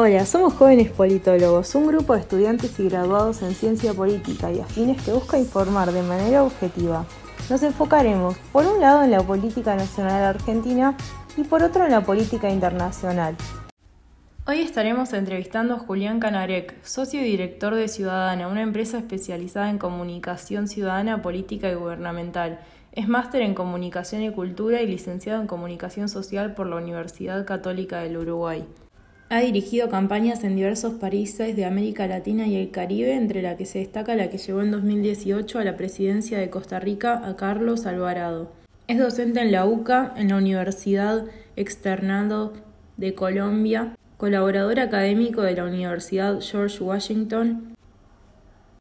Hola, somos jóvenes politólogos, un grupo de estudiantes y graduados en ciencia política y afines que busca informar de manera objetiva. Nos enfocaremos, por un lado, en la política nacional argentina y por otro en la política internacional. Hoy estaremos entrevistando a Julián Canarek, socio y director de Ciudadana, una empresa especializada en comunicación ciudadana, política y gubernamental. Es máster en comunicación y cultura y licenciado en comunicación social por la Universidad Católica del Uruguay. Ha dirigido campañas en diversos países de América Latina y el Caribe, entre la que se destaca la que llevó en 2018 a la presidencia de Costa Rica a Carlos Alvarado. Es docente en la UCA, en la Universidad Externado de Colombia, colaborador académico de la Universidad George Washington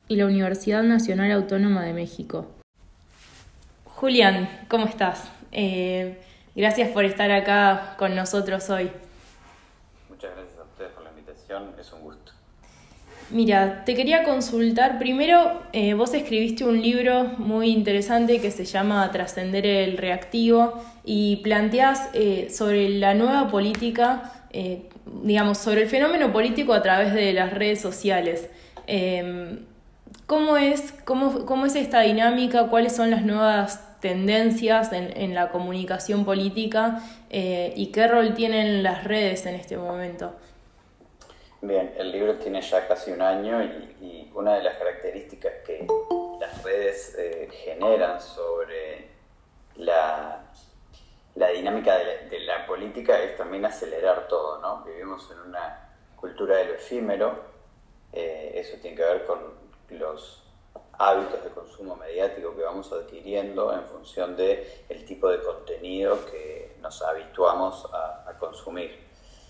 y la Universidad Nacional Autónoma de México. Julián, ¿cómo estás? Eh, gracias por estar acá con nosotros hoy. Es un gusto. Mira, te quería consultar. Primero, eh, vos escribiste un libro muy interesante que se llama Trascender el Reactivo y planteás eh, sobre la nueva política, eh, digamos, sobre el fenómeno político a través de las redes sociales. Em, ¿cómo, es, cómo, ¿Cómo es esta dinámica? ¿Cuáles son las nuevas tendencias en, en la comunicación política y qué rol tienen las redes en este momento? Bien, el libro tiene ya casi un año y, una de las características que las redes eh, generan sobre la, la dinámica de la, política es también acelerar todo, ¿no? Vivimos en una cultura de lo efímero, eh, eso tiene que ver con los hábitos de consumo mediático que vamos adquiriendo en función del el tipo de contenido que nos habituamos a consumir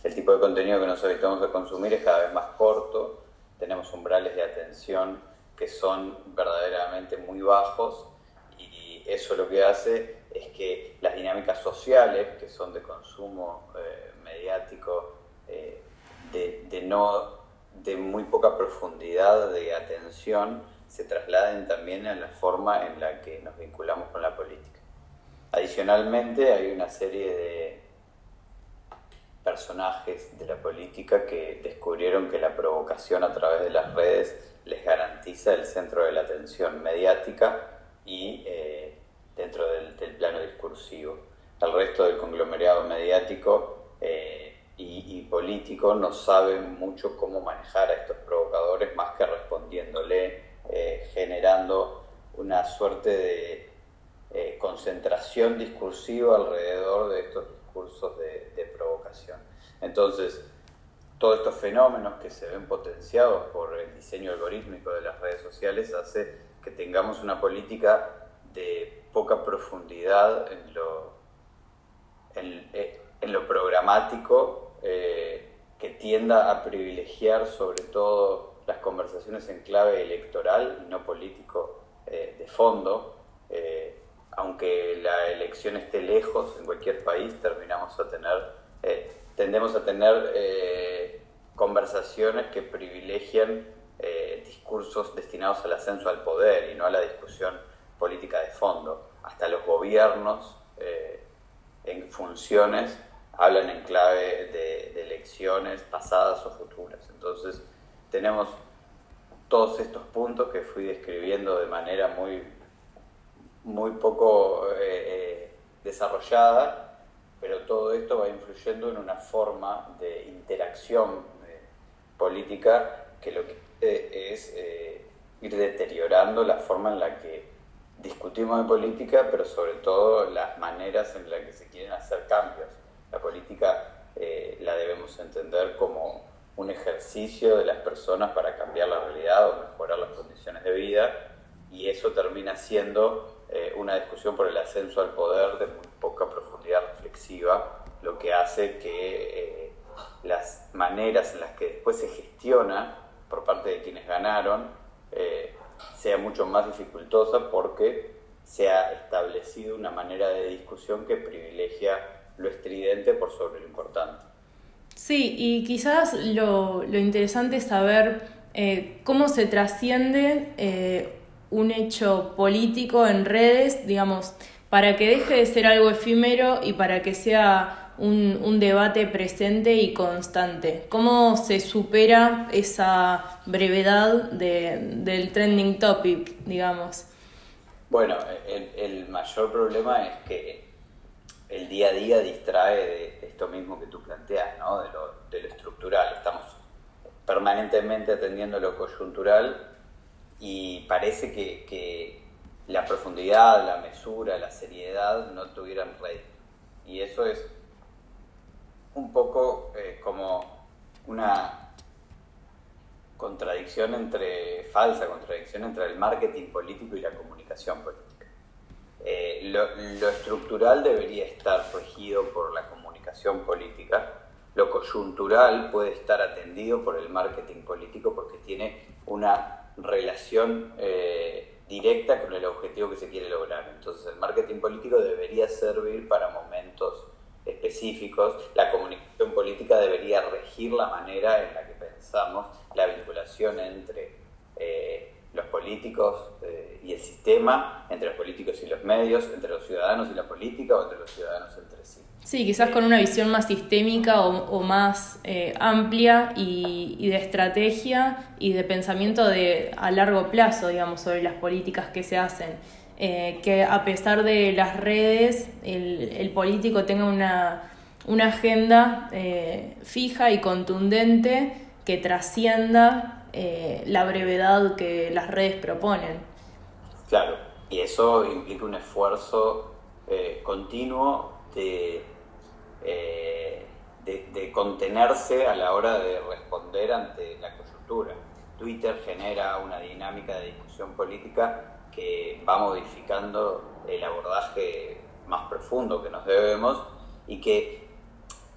el tipo de contenido que nos habituamos a consumir es cada vez más corto, tenemos umbrales de atención que son verdaderamente muy bajos y eso lo que hace es que las dinámicas sociales que son de consumo eh, mediático eh, de, no, de muy poca profundidad de atención se trasladen también a la forma en la que nos vinculamos con la política. Adicionalmente hay una serie de personajes de la política que descubrieron que la provocación a través de las redes les garantiza el centro de la atención mediática y eh, dentro del, plano discursivo. El resto del conglomerado mediático eh, y, político no sabe mucho cómo manejar a estos provocadores más que respondiéndole, eh, generando una suerte de concentración discursiva alrededor de estos de, de provocación. Entonces, todos estos fenómenos que se ven potenciados por el diseño algorítmico de las redes sociales hace que tengamos una política de poca profundidad en lo, en, eh, lo programático eh, que tienda a privilegiar sobre todo las conversaciones en clave electoral y no político eh, de fondo. Aunque la elección esté lejos en cualquier país, terminamos a tener tendemos a tener eh, conversaciones que privilegian eh, discursos destinados al ascenso al poder y no a la discusión política de fondo. Hasta los gobiernos eh, en funciones hablan en clave de, elecciones pasadas o futuras. Entonces tenemos todos estos puntos que fui describiendo de manera muy, muy poco desarrollada pero todo esto va influyendo en una forma de interacción eh, política que lo que es eh, ir deteriorando la forma en la que discutimos de política, pero sobre todo las maneras en las que se quieren hacer cambios. La política eh, la debemos entender como un ejercicio de las personas para cambiar la realidad o mejorar las condiciones de vida, y eso termina siendo una discusión por el ascenso al poder de muy poca profundidad reflexiva, lo que hace que eh, las maneras en las que después se gestiona por parte de quienes ganaron eh, sea mucho más dificultosa porque se ha establecido una manera de discusión que privilegia lo estridente por sobre lo importante. Sí, y quizás lo, interesante es saber eh, cómo se trasciende un hecho político en redes, digamos, para que deje de ser algo efímero y para que sea un, debate presente y constante. ¿Cómo se supera esa brevedad del trending topic, digamos? Bueno, el, mayor problema es que el día a día distrae de, esto mismo que tú planteas, ¿no? de, lo, de lo estructural. Estamos permanentemente atendiendo lo coyuntural y parece que, la profundidad, la mesura, la seriedad no tuvieran rédito. Y eso es un poco eh, como una contradicción entre, falsa contradicción entre el marketing político y la comunicación política. Eh, lo, lo, estructural debería estar regido por la comunicación política, lo coyuntural puede estar atendido por el marketing político porque tiene una relación eh, directa con el objetivo que se quiere lograr. Entonces el marketing político debería servir para momentos específicos, la comunicación política debería regir la manera en la que pensamos la vinculación entre eh, los políticos eh, y el sistema, entre los políticos y los medios, entre los ciudadanos y la política o entre los ciudadanos entre sí. Sí, quizás con una visión más sistémica o, más eh, amplia y, de estrategia y de pensamiento de, a largo plazo, digamos, sobre las políticas que se hacen. Eh, que a pesar de las redes, el, político tenga una, agenda eh, fija y contundente que trascienda la brevedad que las redes proponen. Claro, y eso implica un esfuerzo continuo de eh, de, contenerse a la hora de responder ante la coyuntura. Twitter genera una dinámica de discusión política que va modificando el abordaje más profundo que nos debemos y que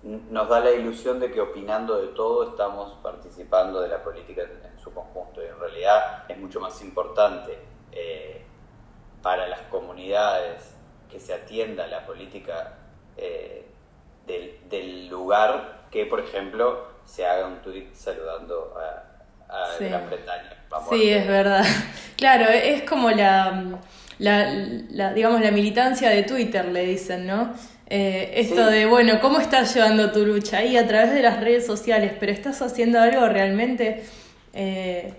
nos da la ilusión de que opinando de todo estamos participando de la política en su conjunto y en realidad es mucho más importante eh, para las comunidades que se atienda la política eh, lugar que, por ejemplo, se haga un tweet saludando a, Gran Bretaña. sí, es verdad. Claro, es como la, la, digamos, la militancia de Twitter, le dicen, ¿no? Eh, esto de, bueno, ¿cómo estás llevando tu lucha? Ahí a través de las redes sociales, pero ¿estás haciendo algo realmente? Eh,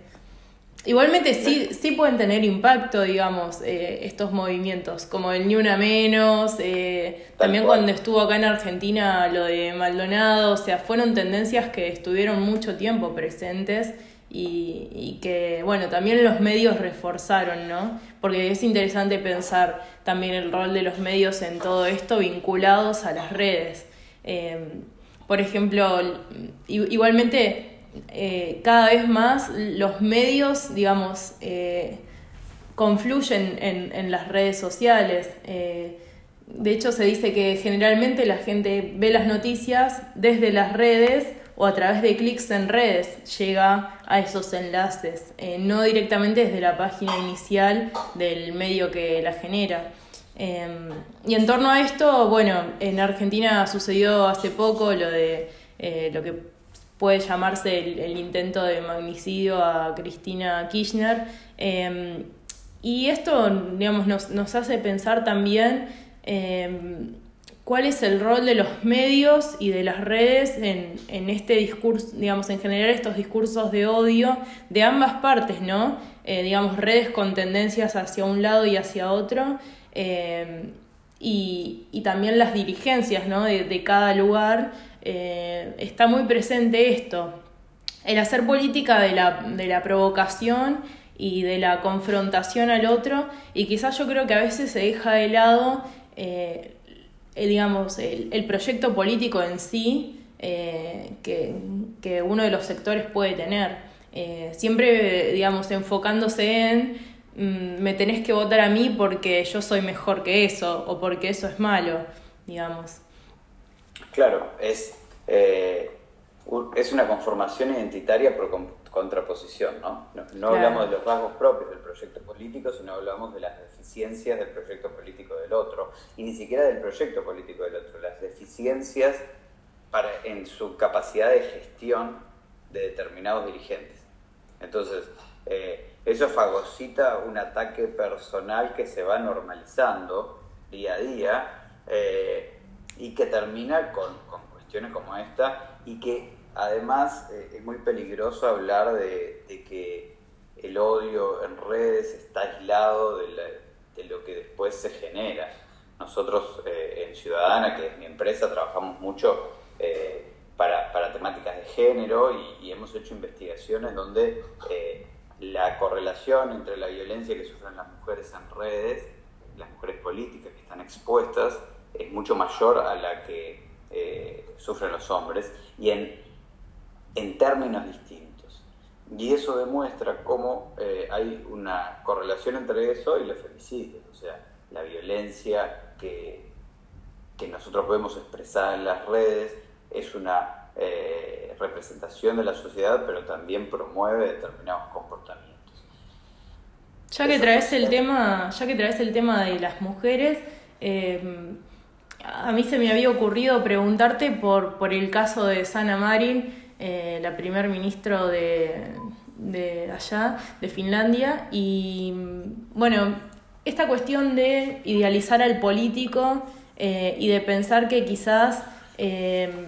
Igualmente sí, sí pueden tener impacto, digamos, eh, estos movimientos, como el Ni Una Menos, eh, también cuando estuvo acá en Argentina lo de Maldonado, o sea, fueron tendencias que estuvieron mucho tiempo presentes y, y que, bueno, también los medios reforzaron, ¿no? Porque es interesante pensar también el rol de los medios en todo esto vinculados a las redes. Eh, por ejemplo, igualmente eh, cada vez más los medios, digamos, eh, confluyen en, las redes sociales. Eh, de hecho, se dice que generalmente la gente ve las noticias desde las redes o a través de clics en redes llega a esos enlaces, no directamente desde la página inicial del medio que la genera. y en torno a esto, bueno, en Argentina sucedió hace poco lo de lo que puede llamarse el, intento de magnicidio a Cristina Kirchner. Em, y esto, digamos, nos, hace pensar también em, cuál es el rol de los medios y de las redes en, este discurso, digamos, en generar estos discursos de odio de ambas partes, ¿no? Eh, digamos, redes con tendencias hacia un lado y hacia otro. Em, y, también las dirigencias ¿no? de cada lugar eh, está muy presente esto, el hacer política de la, de la provocación y de la confrontación al otro, y quizás yo creo que a veces se deja de lado, eh, digamos, el, proyecto político en sí eh, que, uno de los sectores puede tener. siempre, digamos, enfocándose en mm, me tenés que votar a mí porque yo soy mejor que eso o porque eso es malo, digamos. Claro, es, eh, es una conformación identitaria por contraposición, ¿no? No, hablamos de los rasgos propios del proyecto político, sino hablamos de las deficiencias del proyecto político del otro, y ni siquiera del proyecto político del otro, las deficiencias para, en su capacidad de gestión de determinados dirigentes. Entonces, eh, eso fagocita un ataque personal que se va normalizando día a día. Eh, y que termina con, cuestiones como esta y que además eh, es muy peligroso hablar de, que el odio en redes está aislado de, lo que después se genera. Nosotros eh, en Ciudadana, que es mi empresa, trabajamos mucho eh, para, temáticas de género y, hemos hecho investigaciones donde la correlación entre la violencia que sufren las mujeres en redes, las mujeres políticas que están expuestas, es mucho mayor a la que eh, sufren los hombres y en, en, términos distintos. Y eso demuestra cómo eh, hay una correlación entre eso y los femicidios, o sea, la violencia que, que nosotros podemos expresar en las redes es una eh, representación de la sociedad, pero también promueve determinados comportamientos. Ya que traes el tema, ya que traes el tema de las mujeres, a mí se me había ocurrido preguntarte por, por el caso de Sana Marin, eh, la primer ministro de, de allá, de Finlandia, y bueno, esta cuestión de idealizar al político eh, y de pensar que quizás eh,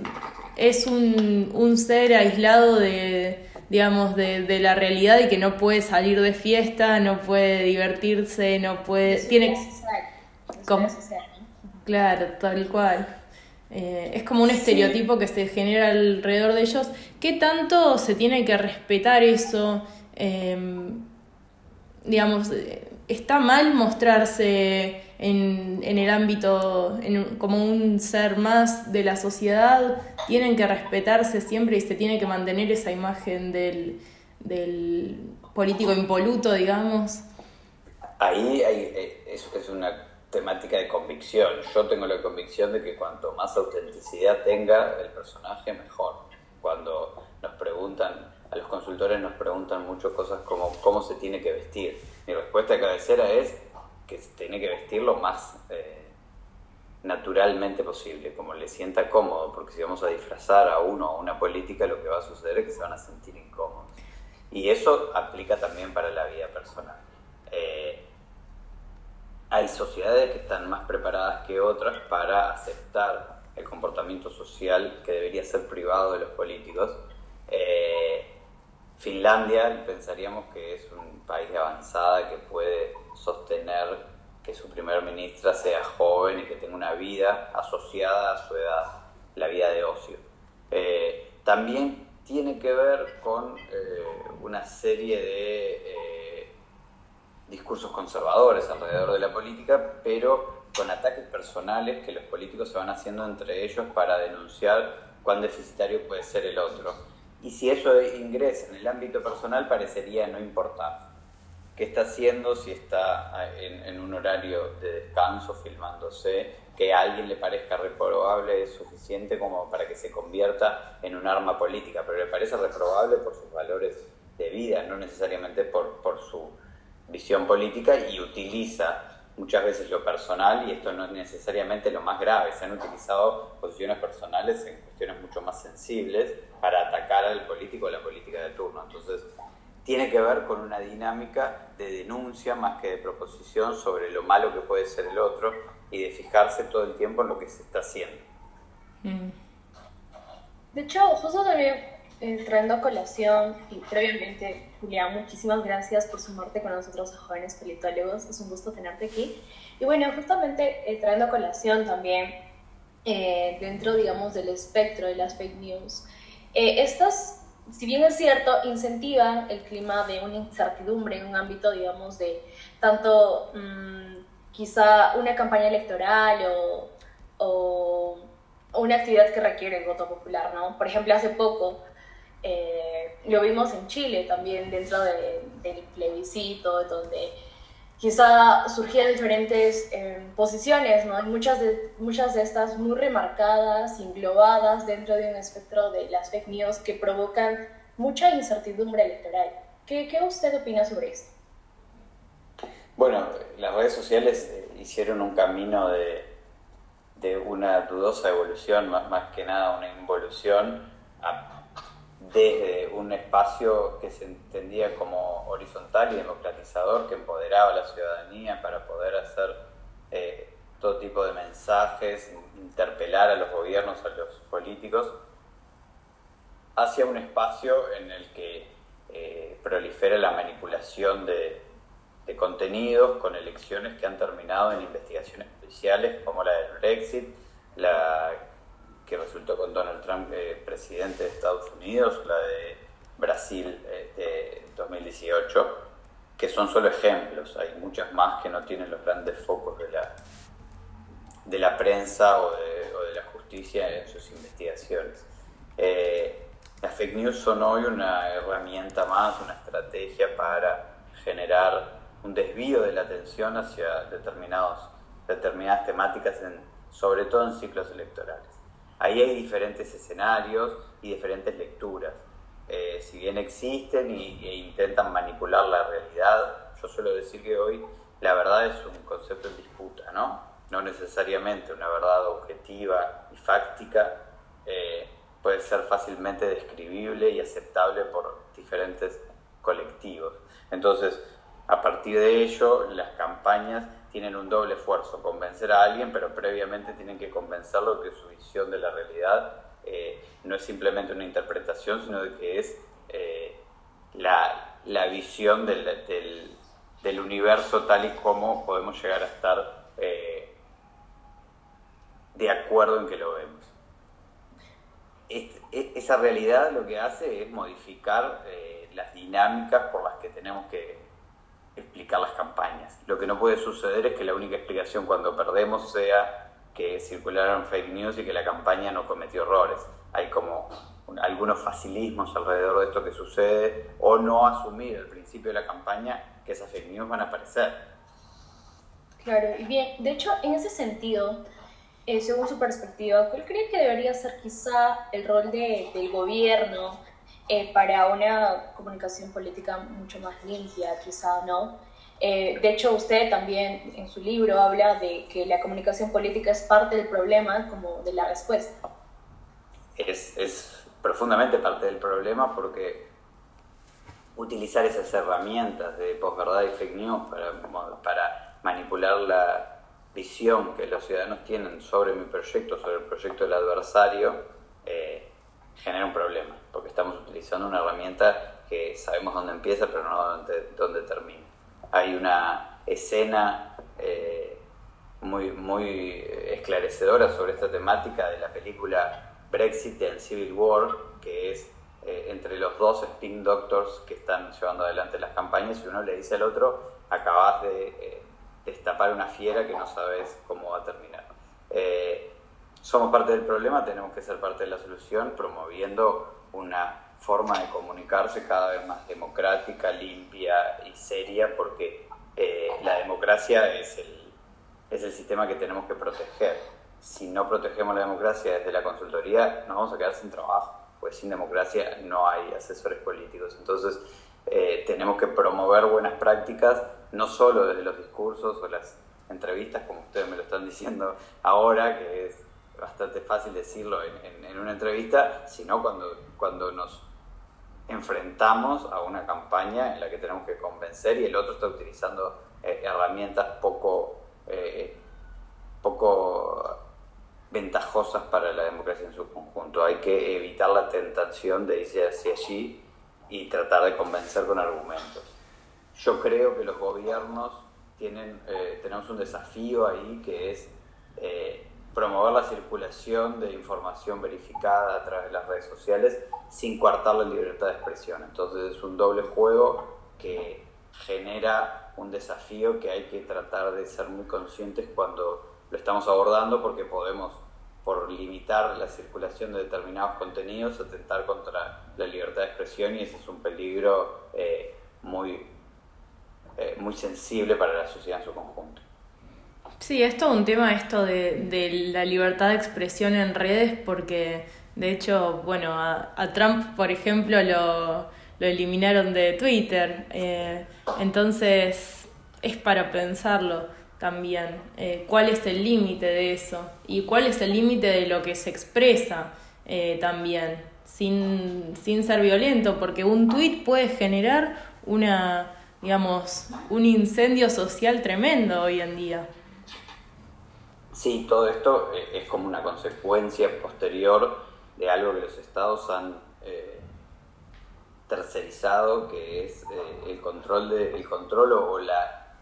es un, un, ser aislado de, digamos, de, la realidad y que no puede salir de fiesta, no puede divertirse, no puede... tiene... ¿Cómo? Claro, tal cual. Eh, es como un estereotipo que se genera alrededor de ellos. ¿Qué tanto se tiene que respetar eso? Em, digamos, ¿está mal mostrarse en, en el ámbito como un ser más de la sociedad? ¿Tienen que respetarse siempre y se tiene que mantener esa imagen del, del político impoluto, digamos? Ahí eh, es, es una temática de convicción. Yo tengo la convicción de que cuanto más autenticidad tenga el personaje, mejor. Cuando nos preguntan, a los consultores nos preguntan mucho cosas como cómo se tiene que vestir. Mi respuesta de cabecera es que se tiene que vestir lo más eh, naturalmente posible, como le sienta cómodo, porque si vamos a disfrazar a uno o a una política, lo que va a suceder es que se van a sentir incómodos. Y eso aplica también para la vida personal. Hay sociedades que están más preparadas que otras para aceptar el comportamiento social que debería ser privado de los políticos. Eh, Finlandia pensaríamos que es un país de avanzada que puede sostener que su primer ministra sea joven y que tenga una vida asociada a su edad, la vida de ocio. Eh, también tiene que ver con eh, una serie de discursos conservadores alrededor de la política, pero con ataques personales que los políticos se van haciendo entre ellos para denunciar cuán deficitario puede ser el otro. Y si eso ingresa en el ámbito personal, parecería no importar. ¿Qué está haciendo si está en, un horario de descanso filmándose? Que a alguien le parezca reprobable es suficiente como para que se convierta en un arma política, pero le parece reprobable por sus valores de vida, no necesariamente por, por su visión política y utiliza muchas veces lo personal, y esto no es necesariamente lo más grave, se han utilizado posiciones personales en cuestiones mucho más sensibles para atacar al político o la política de turno. Entonces, tiene que ver con una dinámica de denuncia más que de proposición sobre lo malo que puede ser el otro y de fijarse todo el tiempo en lo que se está haciendo. Mm. De hecho, justo también entrando a colación y previamente, Julián, muchísimas gracias por sumarte con nosotros a Jóvenes Politólogos. Es un gusto tenerte aquí. Y bueno, justamente eh, trayendo a colación también eh, dentro, digamos, del espectro de las fake news, eh, estas, si bien es cierto, incentivan el clima de una incertidumbre en un ámbito, digamos, de tanto mm, quizá una campaña electoral o, o una actividad que requiere el voto popular, ¿no? Por ejemplo, hace poco eh, lo vimos en Chile también dentro del plebiscito, donde quizá surgían diferentes eh, posiciones, ¿no? muchas de, muchas de estas muy remarcadas, englobadas dentro de un espectro de las fake news que provocan mucha incertidumbre electoral. ¿Qué, qué usted opina sobre esto? Bueno, las redes sociales eh, hicieron un camino de, de una dudosa evolución, más, más que nada una involución a desde un espacio que se entendía como horizontal y democratizador, que empoderaba a la ciudadanía para poder hacer eh, todo tipo de mensajes, interpelar a los gobiernos, a los políticos, hacia un espacio en el que eh, prolifera la manipulación de, contenidos con elecciones que han terminado en investigaciones especiales como la del Brexit, la que resultó con Donald Trump eh, presidente de Estados Unidos, la de Brasil eh, de 2018, que son solo ejemplos. Hay muchas más que no tienen los grandes focos de la, de la prensa o de, o de la justicia en sus investigaciones. Las fake news son hoy una herramienta más, una estrategia para generar un desvío de la atención hacia determinados, determinadas temáticas, en, sobre todo en ciclos electorales. Ahí hay diferentes escenarios y diferentes lecturas. Eh, si bien existen y, e intentan manipular la realidad, yo suelo decir que hoy la verdad es un concepto en disputa, ¿no? No necesariamente una verdad objetiva y fáctica. Eh, puede ser fácilmente describible y aceptable por diferentes colectivos. Entonces, a partir de ello, las campañas tienen un doble esfuerzo, convencer a alguien, pero previamente tienen que convencerlo de que su visión de la realidad eh, no es simplemente una interpretación, sino de que es eh, la, la, visión del, del, universo tal y como podemos llegar a estar eh, de acuerdo en que lo vemos. Esa realidad lo que hace es modificar las dinámicas por las que tenemos que explicar las campañas. Lo que no puede suceder es que la única explicación cuando perdemos sea que circularon fake news y que la campaña no cometió errores. Hay como algunos facilismos alrededor de esto que sucede o no asumir al principio de la campaña que esas fake news van a aparecer. Claro, y bien, de hecho, en ese sentido, eh, según su perspectiva, ¿cuál cree que debería ser quizá el rol de, del gobierno eh, para una comunicación política mucho más limpia, quizá, ¿no? Eh, de hecho, usted también en su libro habla de que la comunicación política es parte del problema como de la respuesta. Es, es profundamente parte del problema porque utilizar esas herramientas de posverdad y fake news para, para manipular la, visión que los ciudadanos tienen sobre mi proyecto, sobre el proyecto del adversario, eh, genera un problema, porque una herramienta que sabemos dónde empieza, pero no dónde, dónde termina. Hay una escena eh, muy, muy esclarecedora sobre esta temática de la película Brexit and Civil War, que es eh, entre los dos spin doctors que están llevando adelante las campañas y uno le dice al otro, acabas de destapar una fiera que no sabes cómo va a terminar. Eh, somos parte del problema, tenemos que ser parte de la solución, promoviendo una forma de comunicarse cada vez más democrática, limpia y seria, porque eh, la democracia es el, es el sistema que tenemos que proteger. Si no protegemos la democracia desde la consultoría, nos vamos a quedar sin trabajo, pues sin democracia no hay asesores políticos. Entonces, eh, tenemos que promover buenas prácticas, no solo desde los discursos o las entrevistas, como ustedes me lo están diciendo ahora, que es bastante fácil decirlo en, una entrevista, sino cuando, cuando nos enfrentamos a una campaña en la que tenemos que convencer y el otro está utilizando eh, herramientas poco, eh, poco ventajosas para la democracia en su conjunto. Hay que evitar la tentación de irse hacia allí y tratar de convencer con argumentos. Yo creo que los gobiernos tienen, eh, tenemos un desafío ahí que es promover la circulación de información verificada a través de las redes sociales sin coartar la libertad de expresión. Entonces es un doble juego que genera un desafío que hay que tratar de ser muy conscientes cuando lo estamos abordando porque podemos por limitar la circulación de determinados contenidos, atentar contra la libertad de expresión y ese es un peligro eh, muy, eh, muy sensible para la sociedad en su conjunto. Sí, es todo un tema esto de, la libertad de expresión en redes porque de hecho, bueno, a, Trump, por ejemplo, lo, lo eliminaron de Twitter. Eh, entonces, es para pensarlo también eh, cuál es el límite de eso y cuál es el límite de lo que se expresa eh, también, sin, sin ser violento, porque un tuit puede generar una, digamos, un incendio social tremendo hoy en día. Sí, todo esto eh, es como una consecuencia posterior de algo que los estados han eh, tercerizado, que es eh, el control de, el control o la,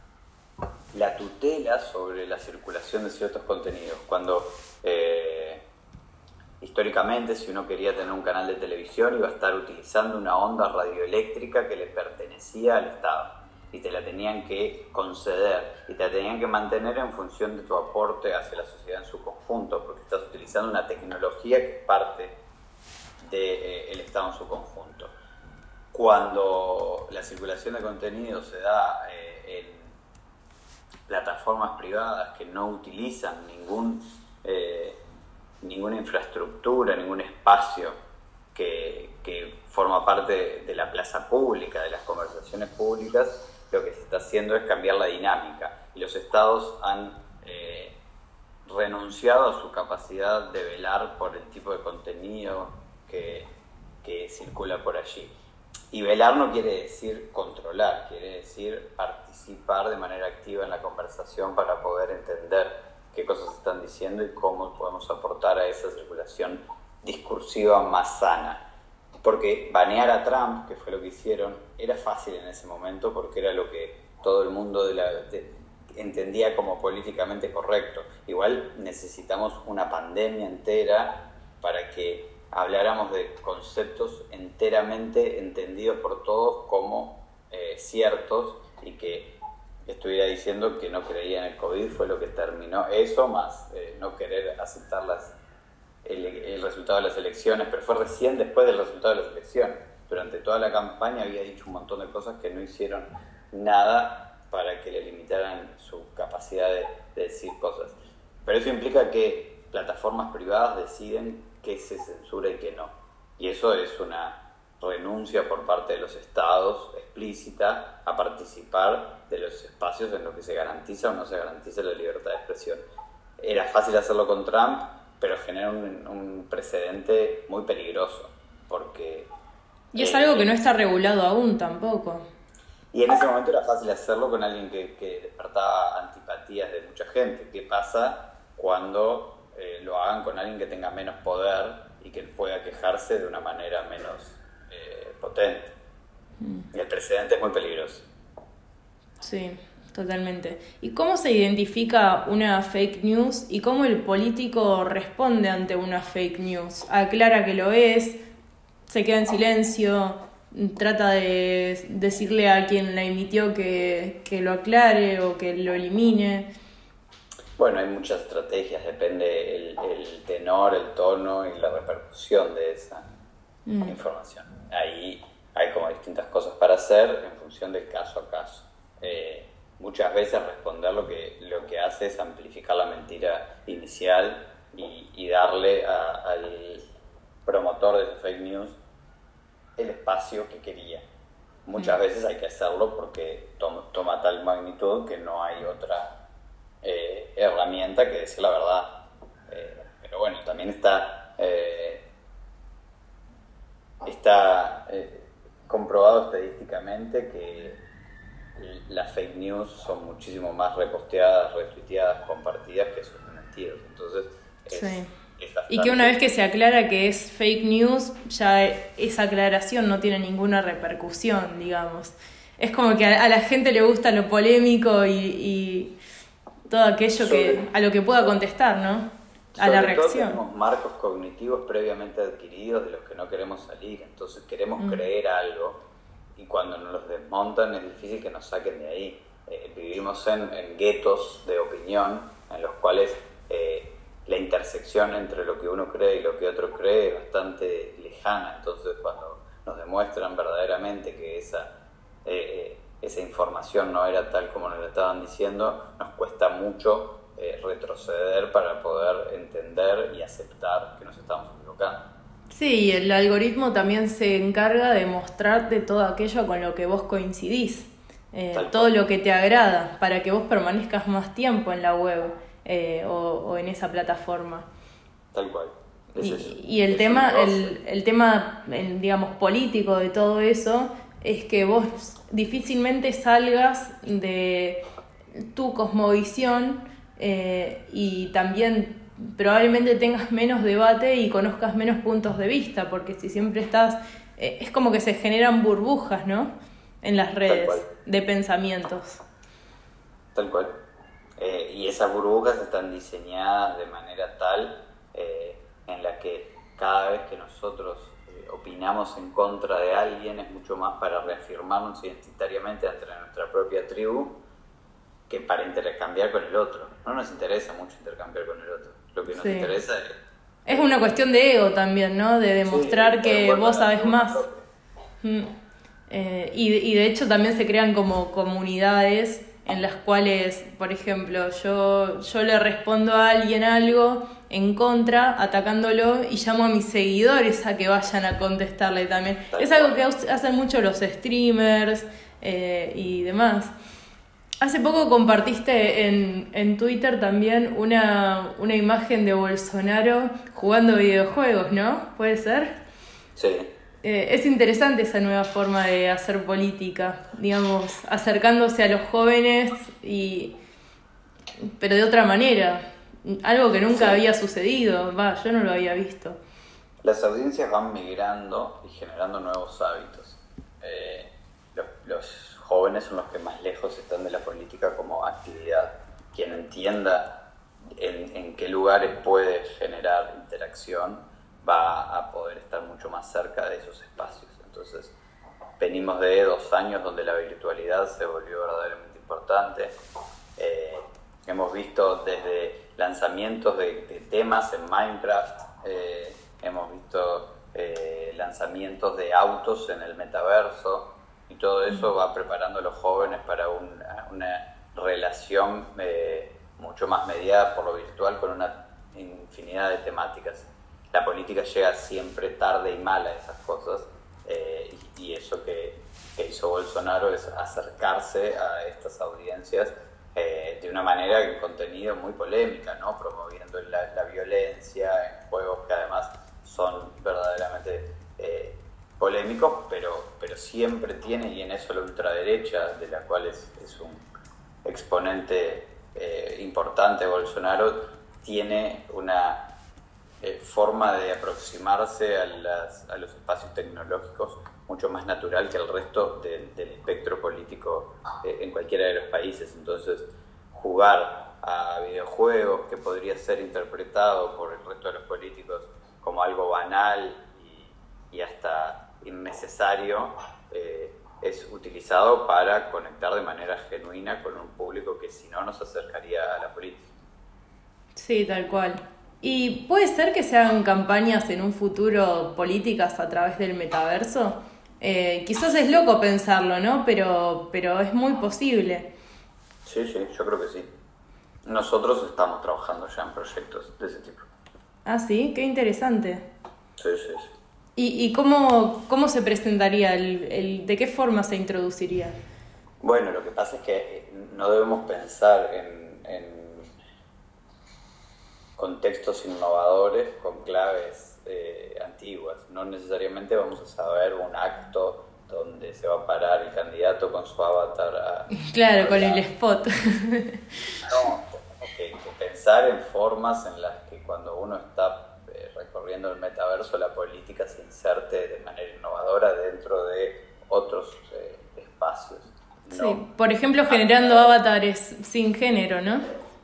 la tutela sobre la circulación de ciertos contenidos. Cuando históricamente, si uno quería tener un canal de televisión, iba a estar utilizando una onda radioeléctrica que le pertenecía al Estado y te la tenían que conceder y te la tenían que mantener en función de tu aporte hacia la sociedad en su conjunto, porque estás utilizando una tecnología que es parte del eh, Estado en su conjunto. Cuando la circulación de contenido se da eh, en plataformas privadas que no utilizan ningún, eh, ninguna infraestructura, ningún espacio que, que forma parte de la plaza pública, de las conversaciones públicas, lo que se está haciendo es cambiar la dinámica. Y los estados han eh, renunciado a su capacidad de velar por el tipo de contenido que, que circula por allí. Y velar no quiere decir controlar, quiere decir participar de manera activa en la conversación para poder entender qué cosas están diciendo y cómo podemos aportar a esa circulación discursiva más sana. Porque banear a Trump, que fue lo que hicieron, era fácil en ese momento porque era lo que todo el mundo de la, entendía como políticamente correcto. Igual necesitamos una pandemia entera para que habláramos de conceptos enteramente entendidos por todos como eh, ciertos y que estuviera diciendo que no creía en el COVID fue lo que terminó eso, más eh, no querer aceptar las, el, el, resultado de las elecciones, pero fue recién después del resultado de las elecciones durante toda la campaña había dicho un montón de cosas que no hicieron nada para que le limitaran su capacidad de, decir cosas. Pero eso implica que plataformas privadas deciden qué se censura y qué no. Y eso es una renuncia por parte de los estados explícita a participar de los espacios en los que se garantiza o no se garantiza la libertad de expresión. Era fácil hacerlo con Trump, pero genera un, un precedente muy peligroso, porque y es algo que no está regulado aún tampoco. Y en ese momento era fácil hacerlo con alguien que, despertaba antipatías de mucha gente. ¿Qué pasa cuando eh, lo hagan con alguien que tenga menos poder y que pueda quejarse de una manera menos eh, potente? Mm. el precedente es muy peligroso. Sí, totalmente. ¿Y cómo se identifica una fake news y cómo el político responde ante una fake news? Aclara que lo es, se queda en silencio, trata de decirle a quien la emitió que, lo aclare o que lo elimine. Bueno, hay muchas estrategias, depende el, tenor, el tono y la repercusión de esa mm. información. Ahí hay como distintas cosas para hacer en función del caso a caso. Eh, muchas veces responder lo que, lo que hace es amplificar la mentira inicial y, darle al promotor de fake news el espacio que quería. Muchas mm. veces hay que hacerlo porque toma, tal magnitud que no hay otra eh, herramienta que decir la verdad. Eh, pero bueno, también está, eh, está comprobado estadísticamente que las fake news son muchísimo más reposteadas, retuiteadas, compartidas que sus mentiras. Entonces, sí y que una vez que se aclara que es fake news, ya esa aclaración no tiene ninguna repercusión, digamos. Es como que a, la gente le gusta lo polémico y, todo aquello que a lo que pueda contestar, ¿no? A la reacción. tenemos marcos cognitivos previamente adquiridos de los que no queremos salir, entonces queremos mm. creer algo y cuando nos los desmontan es difícil que nos saquen de ahí. Eh, vivimos en, en guetos de opinión en los cuales eh, la intersección entre lo que uno cree y lo que otro cree es bastante lejana. Entonces, cuando nos demuestran verdaderamente que esa, eh, esa información no era tal como nos la estaban diciendo, nos cuesta mucho retroceder para poder entender y aceptar que nos estamos equivocando. Sí, el algoritmo también se encarga de mostrarte todo aquello con lo que vos coincidís, eh, todo lo que te agrada, para que vos permanezcas más tiempo en la web. Eh, o, en esa plataforma. Tal cual. y, el, tema, el, tema, digamos, político de todo eso es que vos difícilmente salgas de tu cosmovisión eh, y también probablemente tengas menos debate y conozcas menos puntos de vista, porque si siempre estás, eh, es como que se generan burbujas, ¿no? En las redes de pensamientos. Tal cual. Eh, y esas burbujas están diseñadas de manera tal en la que cada vez que nosotros opinamos en contra de alguien es mucho más para reafirmarnos identitariamente entre nuestra propia tribu que para intercambiar con el otro. No nos interesa mucho intercambiar con el otro. Lo que nos interesa es... Es una cuestión de ego también, ¿no? De demostrar que vos sabes más. Mm. Eh, y, y de hecho también se crean como comunidades en las cuales, por ejemplo, yo, yo le respondo a alguien algo en contra, atacándolo, y llamo a mis seguidores a que vayan a contestarle también. Es algo que hacen mucho los streamers eh, y demás. Hace poco compartiste en, en Twitter también una, una imagen de Bolsonaro jugando videojuegos, ¿no? ¿Puede ser? Sí. Eh, es interesante esa nueva forma de hacer política, digamos, acercándose a los jóvenes y pero de otra manera, algo que nunca había sucedido, va, yo no lo había visto. Las audiencias van migrando y generando nuevos hábitos. Eh, los, jóvenes son los que más lejos están de la política como actividad. Quien entienda en, qué lugares puede generar interacción va a poder estar mucho más cerca de esos espacios. Entonces, venimos de dos años donde la virtualidad se volvió verdaderamente importante. Eh, hemos visto desde lanzamientos de, temas en Minecraft, eh, hemos visto eh, lanzamientos de autos en el metaverso y todo eso va preparando a los jóvenes para una relación mucho más mediada por lo virtual con una infinidad de temáticas la política llega siempre tarde y mal a esas cosas eh, y, eso que, hizo Bolsonaro es acercarse a estas audiencias eh, de una manera en contenido muy polémica, ¿no? promoviendo la, violencia en juegos que además son verdaderamente eh, polémicos, pero, pero siempre tiene, y en eso la ultraderecha, de la cual es, un exponente importante Bolsonaro, tiene una eh, forma de aproximarse a, los espacios tecnológicos mucho más natural que el resto del espectro político eh, en cualquiera de los países. Entonces, jugar a videojuegos que podría ser interpretado por el resto de los políticos como algo banal y, hasta innecesario, eh, es utilizado para conectar de manera genuina con un público que si no nos acercaría a la política. Sí, tal cual. ¿Y puede ser que se hagan campañas en un futuro políticas a través del metaverso? Eh, quizás es loco pensarlo, ¿no? Pero, pero es muy posible. Sí, sí, yo creo que sí. Nosotros estamos trabajando ya en proyectos de ese tipo. Ah, sí, qué interesante. Sí, sí, sí. ¿Y, y cómo, cómo se presentaría? El, el, ¿De qué forma se introduciría? Bueno, lo que pasa es que eh, no debemos pensar en, en contextos innovadores con claves eh, antiguas. No necesariamente vamos a saber un acto donde se va a parar el candidato con su avatar. A, claro, con el spot. No, que, pensar en formas en las que cuando uno está recorriendo el metaverso, la política se inserte de manera innovadora dentro de otros eh, espacios. sí, por ejemplo, generando avatares sin género, ¿no?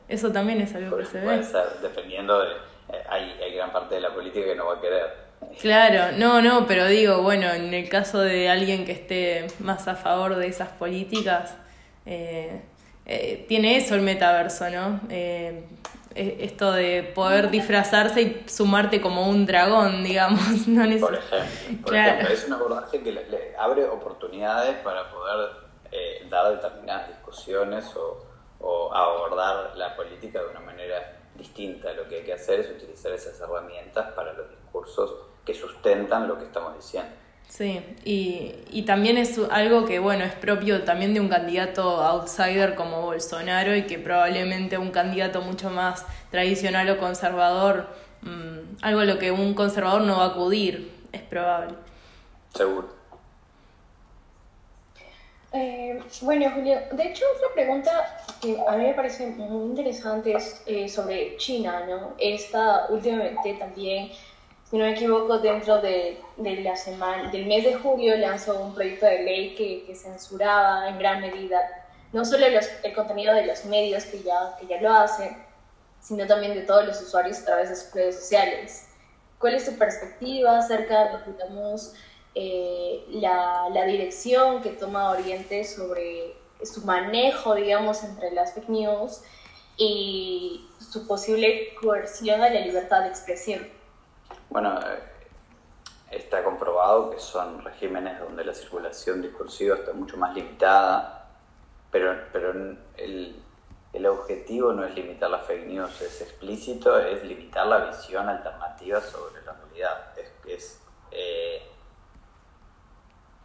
Eso también es algo que se ve. dependiendo de... Eh, hay, hay gran parte de la política que no va a querer. Claro, no, no, pero digo, bueno, en el caso de alguien que esté más a favor de esas políticas, eh, eh, tiene eso el metaverso, ¿no? Esto de poder disfrazarse y sumarte como un dragón, digamos. No por ejemplo, por ejemplo es un abordaje que le, abre oportunidades para poder dar determinadas discusiones o, o abordar la política de una manera distinta. Lo que hay que hacer es utilizar esas herramientas para los discursos que sustentan lo que estamos diciendo. Sí, y, y también es algo que, bueno, es propio también de un candidato outsider como Bolsonaro y que probablemente un candidato mucho más tradicional o conservador, mm, algo a lo que un conservador no va a acudir, es probable. Seguro. Eh, bueno, Julio, de hecho otra pregunta que a mí me parece muy interesante es eh, sobre China, ¿no? Esta últimamente también, si no me equivoco, dentro de, de, la semana, del mes de julio lanzó un proyecto de ley que, censuraba en gran medida no solo el contenido de los medios que ya, que ya lo hacen, sino también de todos los usuarios a través de sus redes sociales. ¿Cuál es tu perspectiva acerca de, digamos, eh, la, la, dirección que toma Oriente sobre su manejo, digamos, entre las fake news y su posible coerción a la libertad de expresión? Bueno, eh, está comprobado que son regímenes donde la circulación discursiva está mucho más limitada, pero, pero el, el objetivo no es limitar las fake news, es explícito, es limitar la visión alternativa sobre la realidad, es, es eh,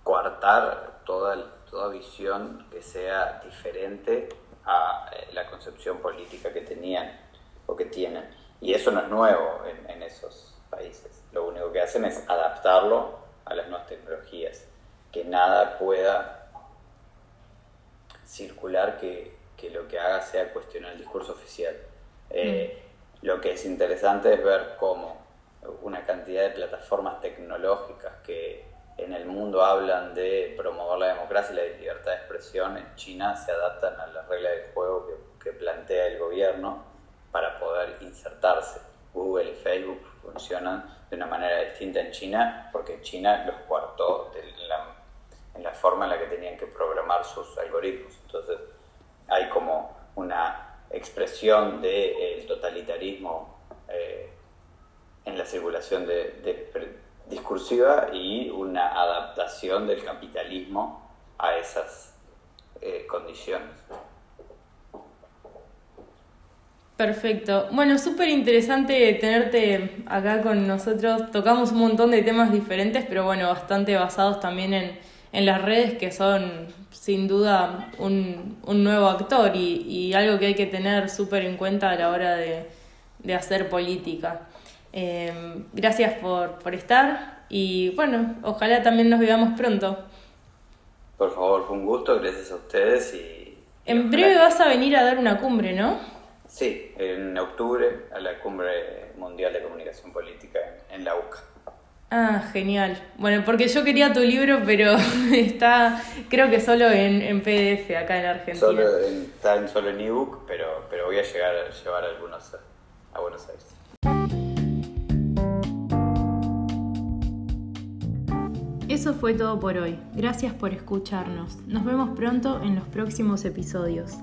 coartar toda, toda visión que sea diferente a eh, la concepción política que tenían o que tienen. Y eso no es nuevo en, en esos países. Lo único que hacen es adaptarlo a las nuevas tecnologías, que nada pueda circular que, que, lo que haga sea cuestionar el discurso oficial. Eh, mm. Lo que es interesante es ver cómo una cantidad de plataformas tecnológicas que en el mundo hablan de promover la democracia y la libertad de expresión, en China se adaptan a las reglas del juego que, que plantea el gobierno para poder insertarse. Google y Facebook funcionan de una manera distinta en China porque China los cuartó en la forma en la que tenían que programar sus algoritmos. Entonces hay como una expresión del totalitarismo eh, en la circulación de, discursiva y una adaptación del capitalismo a esas eh, condiciones. Perfecto. Bueno, súper interesante tenerte acá con nosotros. Tocamos un montón de temas diferentes, pero bueno, bastante basados también en, en las redes que son sin duda un, un nuevo actor y, y, algo que hay que tener súper en cuenta a la hora de, de hacer política. Eh, gracias por, por estar y bueno, ojalá también nos veamos pronto. Por favor, fue un gusto, gracias a ustedes y... En breve vas a venir a dar una cumbre, ¿no? Sí, en octubre a la Cumbre Mundial de Comunicación Política en la UCA. Ah, genial. Bueno, porque yo quería tu libro, pero está, creo que solo en, en PDF acá en Argentina. Solo está en, solo en ebook, pero, pero voy a llegar a llevar algunos a, a Buenos Aires. Eso fue todo por hoy. Gracias por escucharnos. Nos vemos pronto en los próximos episodios.